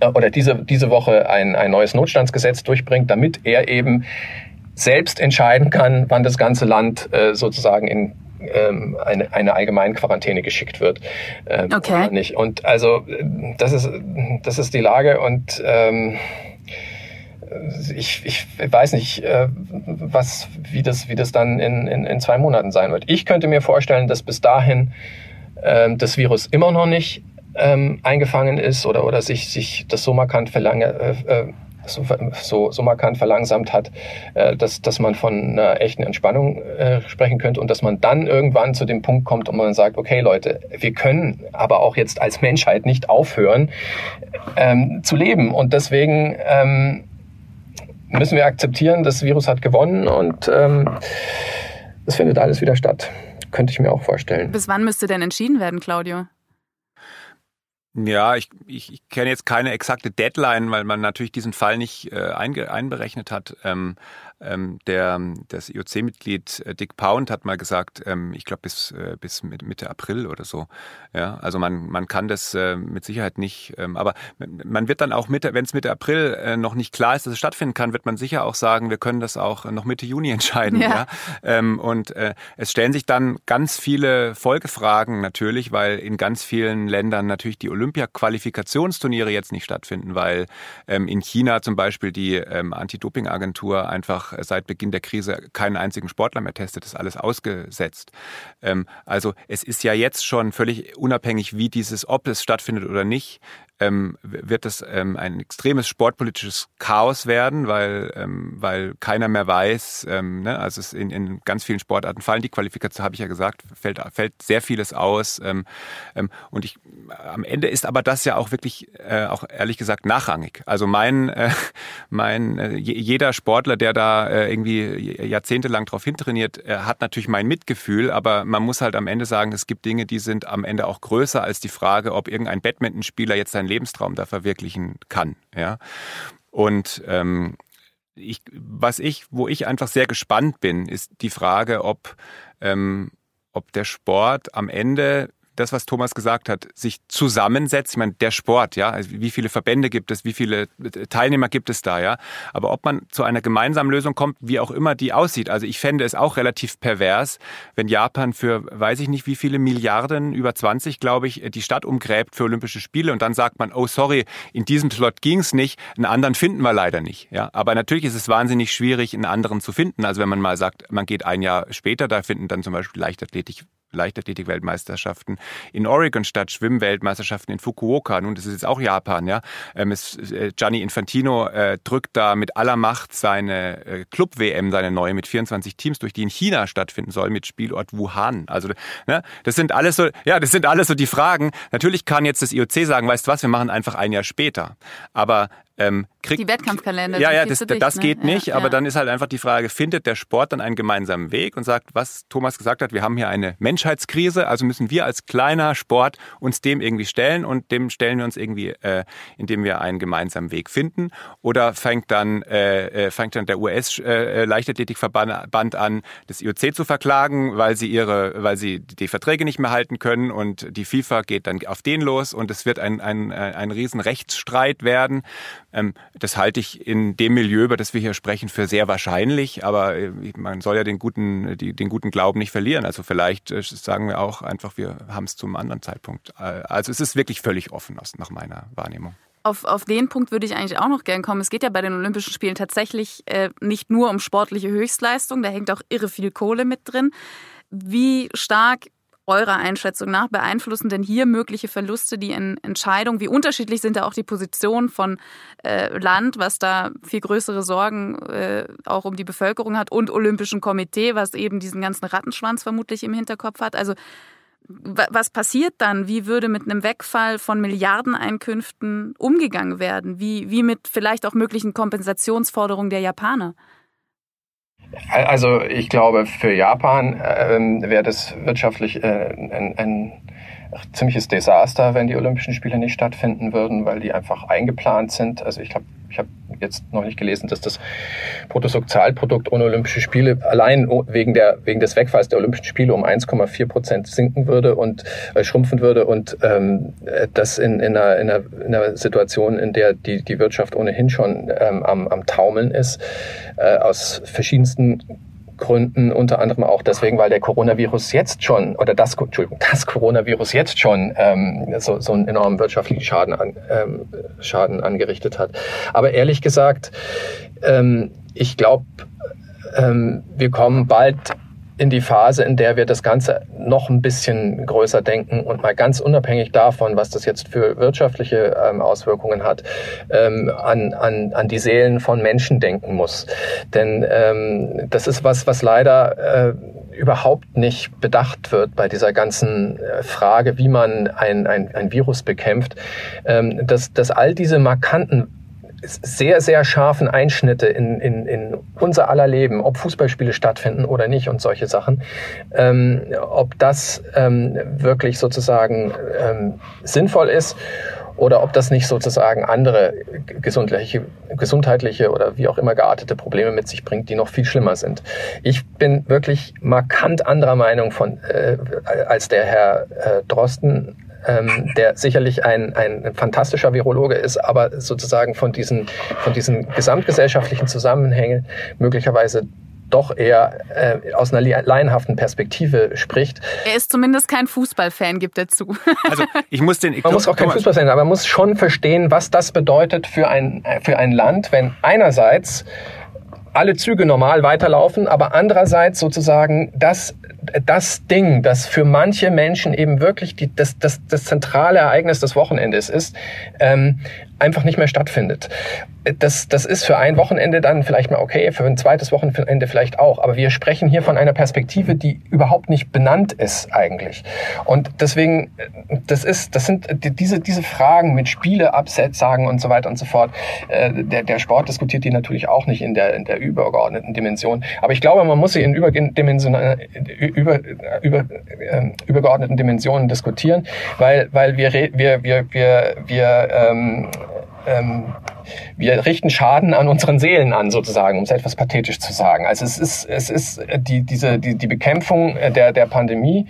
äh, oder diese, diese Woche ein, ein neues Notstandsgesetz durchbringt, damit er eben selbst entscheiden kann, wann das ganze Land äh, sozusagen in ähm, eine, eine allgemeine Quarantäne geschickt wird ähm, okay. nicht. Und also das ist das ist die Lage und ähm, ich, ich weiß nicht, äh, was, wie, das, wie das dann in, in, in zwei Monaten sein wird. Ich könnte mir vorstellen, dass bis dahin ähm, das Virus immer noch nicht ähm, eingefangen ist oder, oder sich, sich das so markant verlange, äh, äh so, so, so markant verlangsamt hat, äh, dass, dass man von einer echten Entspannung äh, sprechen könnte und dass man dann irgendwann zu dem Punkt kommt und man sagt, okay Leute, wir können aber auch jetzt als Menschheit nicht aufhören ähm, zu leben und deswegen ähm, müssen wir akzeptieren, das Virus hat gewonnen und ähm, es findet alles wieder statt. Könnte ich mir auch vorstellen. Bis wann müsste denn entschieden werden, Claudio? Ja, ich, ich, ich kenne jetzt keine exakte Deadline, weil man natürlich diesen Fall nicht äh, einberechnet hat. Ähm, der, das IOC-Mitglied äh, Dick Pound hat mal gesagt, ähm, ich glaube bis, äh, bis Mitte April oder so. Ja, also man, man kann das äh, mit Sicherheit nicht, ähm, aber man wird dann auch Mitte, wenn es Mitte April noch nicht klar ist, dass es stattfinden kann, wird man sicher auch sagen, wir können das auch noch Mitte Juni entscheiden. Ja. ja? Ähm, und es stellen sich dann ganz viele Folgefragen natürlich, weil in ganz vielen Ländern natürlich die Olympia-Qualifikationsturniere jetzt nicht stattfinden, weil ähm, in China zum Beispiel die ähm, Anti-Doping-Agentur einfach einfach seit Beginn der Krise keinen einzigen Sportler mehr testet, ist alles ausgesetzt. Ähm, also es ist ja jetzt schon völlig unabhängig, wie dieses, ob es stattfindet oder nicht, ähm, wird es ähm, ein extremes sportpolitisches Chaos werden, weil, ähm, weil keiner mehr weiß, ähm, ne, also es in, in ganz vielen Sportarten fallen die Qualifikation, habe ich ja gesagt, fällt, fällt sehr vieles aus. Ähm, ähm, und ich am Ende ist aber das ja auch wirklich, äh, auch ehrlich gesagt, nachrangig. Also mein, äh, mein äh, jeder Sportler, der da äh, irgendwie jahrzehntelang drauf hintrainiert, äh, hat natürlich mein Mitgefühl, aber man muss halt am Ende sagen, es gibt Dinge, die sind am Ende auch größer als die Frage, ob irgendein Badmintonspieler jetzt sein seinen Lebenstraum da verwirklichen kann. Ja. Und ähm, ich, was ich, wo ich einfach sehr gespannt bin, ist die Frage, ob, ähm, ob der Sport am Ende das, was Thomas gesagt hat, sich zusammensetzt. Ich meine, der Sport, ja, also wie viele Verbände gibt es, wie viele Teilnehmer gibt es da, ja. Aber ob man zu einer gemeinsamen Lösung kommt, wie auch immer die aussieht. Also ich fände es auch relativ pervers, wenn Japan für, weiß ich nicht, wie viele Milliarden, über 20, glaube ich, die Stadt umgräbt für Olympische Spiele und dann sagt man, oh sorry, in diesem Slot ging es nicht, einen anderen finden wir leider nicht, ja. Aber natürlich ist es wahnsinnig schwierig, einen anderen zu finden. Also wenn man mal sagt, man geht ein Jahr später, da finden dann zum Beispiel Leichtathletik Leichtathletik-Weltmeisterschaften in Oregon statt, Schwimm-Weltmeisterschaften in Fukuoka. Nun, das ist jetzt auch Japan, ja. Ähm, es, äh, Gianni Infantino äh, drückt da mit aller Macht seine äh, Club-WM, seine neue mit 24 Teams durch, die in China stattfinden soll, mit Spielort Wuhan. Also, ne, das sind alles so, ja, das sind alles so die Fragen. Natürlich kann jetzt das IOC sagen, weißt du was, wir machen einfach ein Jahr später. Aber ähm, kriegt, die Wettkampfkalender. Ja, ja, das, das, das geht ne? nicht. Ja, aber ja. dann ist halt einfach die Frage, findet der Sport dann einen gemeinsamen Weg und sagt, was Thomas gesagt hat, wir haben hier eine Menschheitskrise, also müssen wir als kleiner Sport uns dem irgendwie stellen und dem stellen wir uns irgendwie, äh, indem wir einen gemeinsamen Weg finden. Oder fängt dann, äh, äh fängt dann der US-Leichtathletikverband äh, an, das IOC zu verklagen, weil sie ihre, weil sie die Verträge nicht mehr halten können und die FIFA geht dann auf den los und es wird ein, ein, ein riesen Rechtsstreit werden das halte ich in dem Milieu, über das wir hier sprechen, für sehr wahrscheinlich. Aber äh, man soll ja den guten, die, den guten Glauben nicht verlieren. Also vielleicht äh, sagen wir auch einfach, wir haben es zum anderen Zeitpunkt. Äh, also es ist wirklich völlig offen aus, nach meiner Wahrnehmung. auf, auf den Punkt würde ich eigentlich auch noch gern kommen. Es geht ja bei den Olympischen Spielen tatsächlich äh, nicht nur um sportliche Höchstleistung, da hängt auch irre viel Kohle mit drin. Wie stark eurer Einschätzung nach beeinflussen denn hier mögliche Verluste die Entscheidung? Wie unterschiedlich sind da auch die Positionen von äh, Land, was da viel größere Sorgen äh, auch um die Bevölkerung hat, und Olympischen Komitee, was eben diesen ganzen Rattenschwanz vermutlich im Hinterkopf hat? Also was passiert dann? Wie würde mit einem Wegfall von Milliardeneinkünften umgegangen werden? Wie, wie mit vielleicht auch möglichen Kompensationsforderungen der Japaner? Also ich glaube, für Japan ähm, wäre das wirtschaftlich äh, ein, ein ziemliches Desaster, wenn die Olympischen Spiele nicht stattfinden würden, weil die einfach eingeplant sind. Also ich glaube, ich habe jetzt noch nicht gelesen, dass das Bruttosozialprodukt ohne Olympische Spiele allein wegen, der, wegen des Wegfalls der Olympischen Spiele um 1,4 Prozent sinken würde und äh, schrumpfen würde und ähm, das in, in, einer, in, einer, in einer Situation, in der die, die Wirtschaft ohnehin schon ähm, am, am Taumeln ist, äh, aus verschiedensten Gründen, unter anderem auch deswegen, weil der Coronavirus jetzt schon, oder das, Entschuldigung, das Coronavirus jetzt schon ähm, so, so einen enormen wirtschaftlichen Schaden, an, ähm, Schaden angerichtet hat. Aber ehrlich gesagt, ähm, ich glaube, ähm, wir kommen bald in die Phase, in der wir das Ganze noch ein bisschen größer denken und mal ganz unabhängig davon, was das jetzt für wirtschaftliche ähm, Auswirkungen hat, ähm, an, an, an die Seelen von Menschen denken muss. Denn ähm, das ist was, was leider äh, überhaupt nicht bedacht wird bei dieser ganzen äh, Frage, wie man ein, ein, ein Virus bekämpft, ähm, dass, dass all diese markanten sehr, sehr scharfen Einschnitte in, in, in unser aller Leben, ob Fußballspiele stattfinden oder nicht und solche Sachen, ähm, ob das ähm, wirklich sozusagen ähm, sinnvoll ist oder ob das nicht sozusagen andere gesundheitliche, gesundheitliche oder wie auch immer geartete Probleme mit sich bringt, die noch viel schlimmer sind. Ich bin wirklich markant anderer Meinung von äh, als der Herr äh, Drosten ähm, der sicherlich ein, ein fantastischer Virologe ist, aber sozusagen von diesen, von diesen gesamtgesellschaftlichen Zusammenhängen möglicherweise doch eher äh, aus einer laienhaften Perspektive spricht. Er ist zumindest kein Fußballfan, gibt er zu. Also ich muss den. Ich man muss auch kein Fußballfan sein, aber man muss schon verstehen, was das bedeutet für ein für ein Land, wenn einerseits alle Züge normal weiterlaufen, aber andererseits sozusagen das das Ding, das für manche Menschen eben wirklich die, das, das, das zentrale Ereignis des Wochenendes ist, ähm, einfach nicht mehr stattfindet. Das, das ist für ein Wochenende dann vielleicht mal okay, für ein zweites Wochenende vielleicht auch. Aber wir sprechen hier von einer Perspektive, die überhaupt nicht benannt ist eigentlich. Und deswegen, das ist, das sind diese, diese Fragen mit Spiele, Absetzsagen und so weiter und so fort. Äh, der, der Sport diskutiert die natürlich auch nicht in der, in der übergeordneten Dimension. Aber ich glaube, man muss sie in überdimensional, über, über, äh, übergeordneten Dimensionen diskutieren, weil, weil wir, wir, wir, wir, wir ähm, ähm, wir richten Schaden an unseren Seelen an, sozusagen, um es etwas pathetisch zu sagen. Also es ist, es ist die, diese, die, die Bekämpfung der, der Pandemie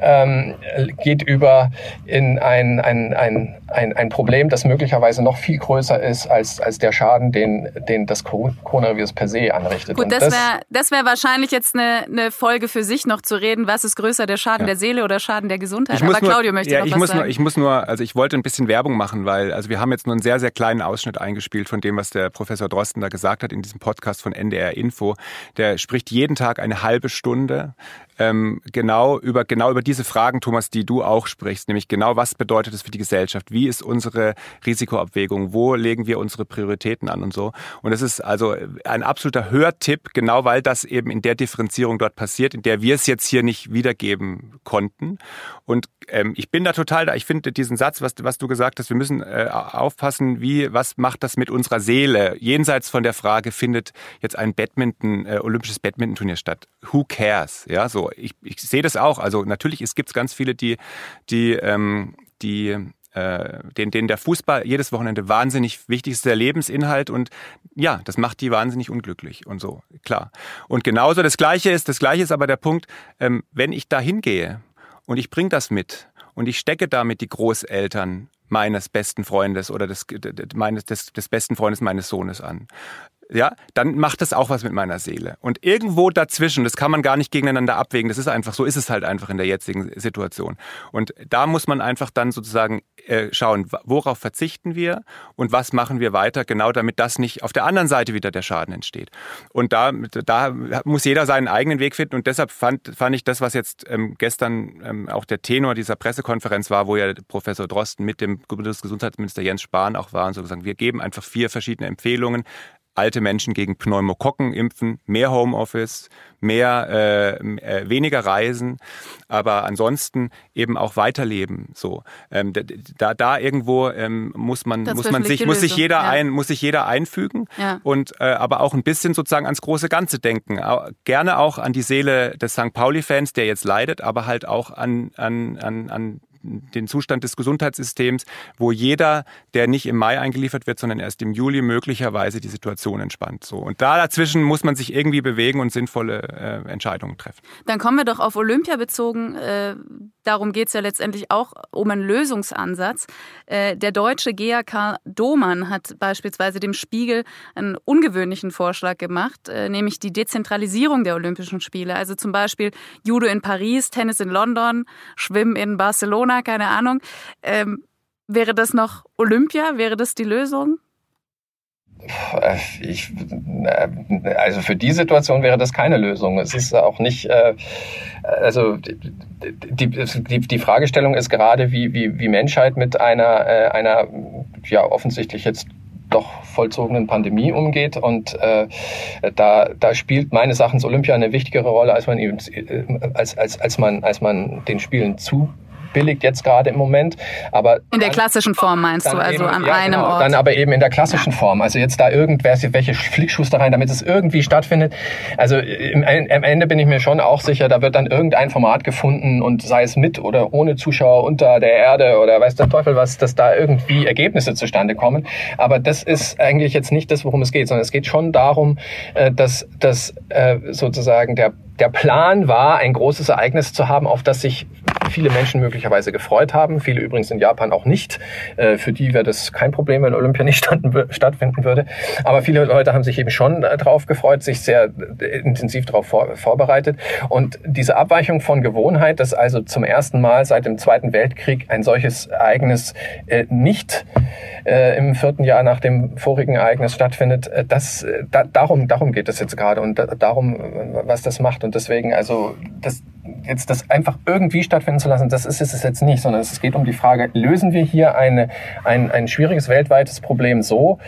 ähm, geht über in ein, ein, ein, ein, ein Problem, das möglicherweise noch viel größer ist als, als der Schaden, den, den das Coronavirus per se anrichtet. Gut, das wäre das wär wahrscheinlich jetzt eine, eine Folge für sich noch zu reden. Was ist größer, der Schaden ja. der Seele oder Schaden der Gesundheit? Aber Claudio möchte ja, noch ich was muss sagen. Nur, ich muss nur, also ich wollte ein bisschen Werbung machen, weil also wir haben jetzt nur einen sehr, sehr kleinen Ausschnitt eingespielt von dem, was der Professor Drosten da gesagt hat in diesem Podcast von NDR Info. Der spricht jeden Tag eine halbe Stunde ähm, genau über genau über diese Fragen, Thomas, die du auch sprichst, nämlich genau was bedeutet es für die Gesellschaft? Wie ist unsere Risikoabwägung? Wo legen wir unsere Prioritäten an und so? Und es ist also ein absoluter Hörtipp, genau weil das eben in der Differenzierung dort passiert, in der wir es jetzt hier nicht wiedergeben konnten. Und ähm, ich bin da total da. Ich finde diesen Satz, was, was du gesagt hast, wir müssen äh, aufpassen, wie was macht das mit unserer Seele jenseits von der Frage, findet jetzt ein Badminton, äh, olympisches Badminton-Turnier statt? Who cares? Ja, so ich, ich sehe das auch. Also natürlich, es gibt ganz viele, die, die, ähm, die äh, denen, der Fußball jedes Wochenende wahnsinnig wichtig ist, der Lebensinhalt und ja, das macht die wahnsinnig unglücklich und so, klar. Und genauso das Gleiche ist, das Gleiche ist aber der Punkt, ähm, wenn ich da hingehe und ich bringe das mit und ich stecke damit die Großeltern meines besten Freundes oder des, des, des besten Freundes meines Sohnes an ja, dann macht das auch was mit meiner Seele. Und irgendwo dazwischen, das kann man gar nicht gegeneinander abwägen, das ist einfach, so ist es halt einfach in der jetzigen Situation. Und da muss man einfach dann sozusagen äh, schauen, worauf verzichten wir und was machen wir weiter, genau damit das nicht auf der anderen Seite wieder der Schaden entsteht. Und da, da muss jeder seinen eigenen Weg finden und deshalb fand, fand ich das, was jetzt ähm, gestern ähm, auch der Tenor dieser Pressekonferenz war, wo ja Professor Drosten mit dem Bundesgesundheitsminister Jens Spahn auch war und so gesagt, wir geben einfach vier verschiedene Empfehlungen, alte Menschen gegen Pneumokokken impfen, mehr Homeoffice, mehr äh, äh, weniger Reisen, aber ansonsten eben auch weiterleben. So ähm, da da irgendwo ähm, muss man muss man sich muss sich jeder ja. ein muss sich jeder einfügen ja. und äh, aber auch ein bisschen sozusagen ans große Ganze denken. Gerne auch an die Seele des St. Pauli-Fans, der jetzt leidet, aber halt auch an an an an den Zustand des Gesundheitssystems, wo jeder, der nicht im Mai eingeliefert wird, sondern erst im Juli möglicherweise die Situation entspannt. So und da dazwischen muss man sich irgendwie bewegen und sinnvolle äh, Entscheidungen treffen. Dann kommen wir doch auf Olympia bezogen. Äh, darum geht es ja letztendlich auch um einen Lösungsansatz. Äh, der deutsche GAK Domann hat beispielsweise dem Spiegel einen ungewöhnlichen Vorschlag gemacht, äh, nämlich die Dezentralisierung der Olympischen Spiele. Also zum Beispiel Judo in Paris, Tennis in London, Schwimmen in Barcelona, keine Ahnung. Ähm, wäre das noch Olympia? Wäre das die Lösung? Ich, äh, also für die Situation wäre das keine Lösung. Es ist auch nicht, äh, also die, die, die Fragestellung ist gerade, wie, wie, wie Menschheit mit einer, äh, einer ja offensichtlich jetzt doch vollzogenen Pandemie umgeht. Und äh, da, da spielt meines Erachtens Olympia eine wichtigere Rolle, als man, als, als, als man, als man den Spielen zu billigt jetzt gerade im Moment. Aber in der klassischen Form meinst du, also eben, an ja, einem genau, Ort. Dann aber eben in der klassischen ja. Form. Also jetzt da irgendwer welche Flickschustereien, damit es irgendwie stattfindet. Also im, am Ende bin ich mir schon auch sicher, da wird dann irgendein Format gefunden und sei es mit oder ohne Zuschauer unter der Erde oder weiß der Teufel was, dass da irgendwie Ergebnisse zustande kommen. Aber das ist eigentlich jetzt nicht das, worum es geht, sondern es geht schon darum, äh, dass, dass äh, sozusagen der der Plan war, ein großes Ereignis zu haben, auf das sich viele Menschen möglicherweise gefreut haben. Viele übrigens in Japan auch nicht. Äh, für die wäre das kein Problem, wenn Olympia nicht stattfinden würde. Aber viele Leute haben sich eben schon äh, darauf gefreut, sich sehr äh, intensiv darauf vorbereitet. Und diese Abweichung von Gewohnheit, dass also zum ersten Mal seit dem Zweiten Weltkrieg ein solches Ereignis nicht im vierten Jahr nach dem vorigen Ereignis stattfindet, das, darum, darum geht es jetzt gerade und darum, was das macht. Und deswegen, also das, jetzt das einfach irgendwie stattfinden zu lassen, das ist es jetzt nicht, sondern es geht um die Frage, lösen wir hier eine, ein, ein schwieriges weltweites Problem so,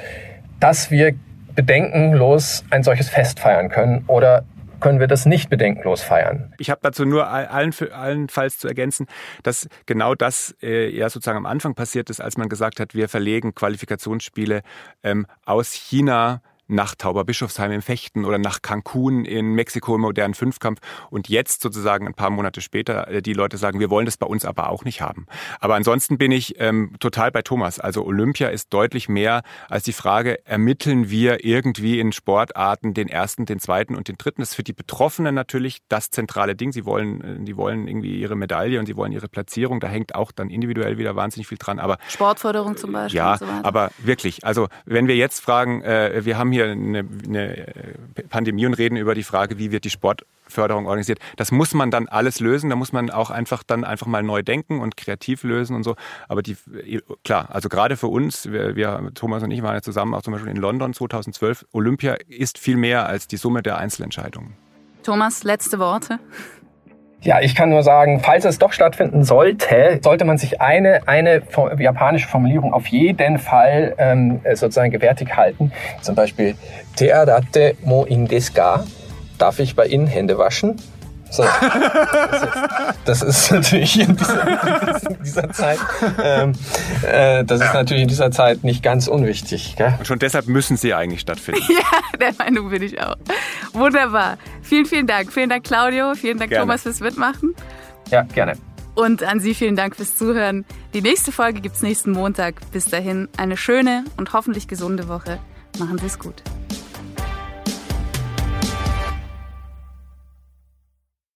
dass wir bedenkenlos ein solches Fest feiern können oder können wir das nicht bedenkenlos feiern. Ich habe dazu nur allen, allenfalls zu ergänzen, dass genau das äh, ja sozusagen am Anfang passiert ist, als man gesagt hat, wir verlegen Qualifikationsspiele ähm, aus China nach Tauberbischofsheim im Fechten oder nach Cancun in Mexiko im modernen Fünfkampf und jetzt sozusagen ein paar Monate später äh, die Leute sagen, wir wollen das bei uns aber auch nicht haben. Aber ansonsten bin ich ähm, total bei Thomas. Also Olympia ist deutlich mehr als die Frage, ermitteln wir irgendwie in Sportarten den ersten, den zweiten und den dritten. Das ist für die Betroffenen natürlich das zentrale Ding. Sie wollen, äh, die wollen irgendwie ihre Medaille und sie wollen ihre Platzierung. Da hängt auch dann individuell wieder wahnsinnig viel dran. Aber Sportförderung zum Beispiel. Ja, so aber wirklich. Also wenn wir jetzt fragen, äh, wir haben hier hier eine, eine Pandemie und reden über die Frage, wie wird die Sportförderung organisiert. Das muss man dann alles lösen. Da muss man auch einfach dann einfach mal neu denken und kreativ lösen und so. Aber die, klar, also gerade für uns, wir, wir Thomas und ich waren ja zusammen auch zum Beispiel in London 2012. Olympia ist viel mehr als die Summe der Einzelentscheidungen. Thomas, letzte Worte. Ja, ich kann nur sagen, falls es doch stattfinden sollte, sollte man sich eine, eine japanische Formulierung auf jeden Fall ähm, sozusagen gewärtig halten. Zum Beispiel, Tearate mo in desu ka? Darf ich bei Ihnen Hände waschen? So. Das ist natürlich in dieser, in dieser Zeit, ähm, äh, das ist natürlich in dieser Zeit nicht ganz unwichtig. Gell? Und schon deshalb müssen sie eigentlich stattfinden. Ja, der Meinung bin ich auch. Wunderbar. Vielen, vielen Dank. Vielen Dank, Claudio. Vielen Dank, gerne. Thomas, fürs Mitmachen. Ja, gerne. Und an Sie vielen Dank fürs Zuhören. Die nächste Folge gibt es nächsten Montag. Bis dahin eine schöne und hoffentlich gesunde Woche. Machen Sie es gut.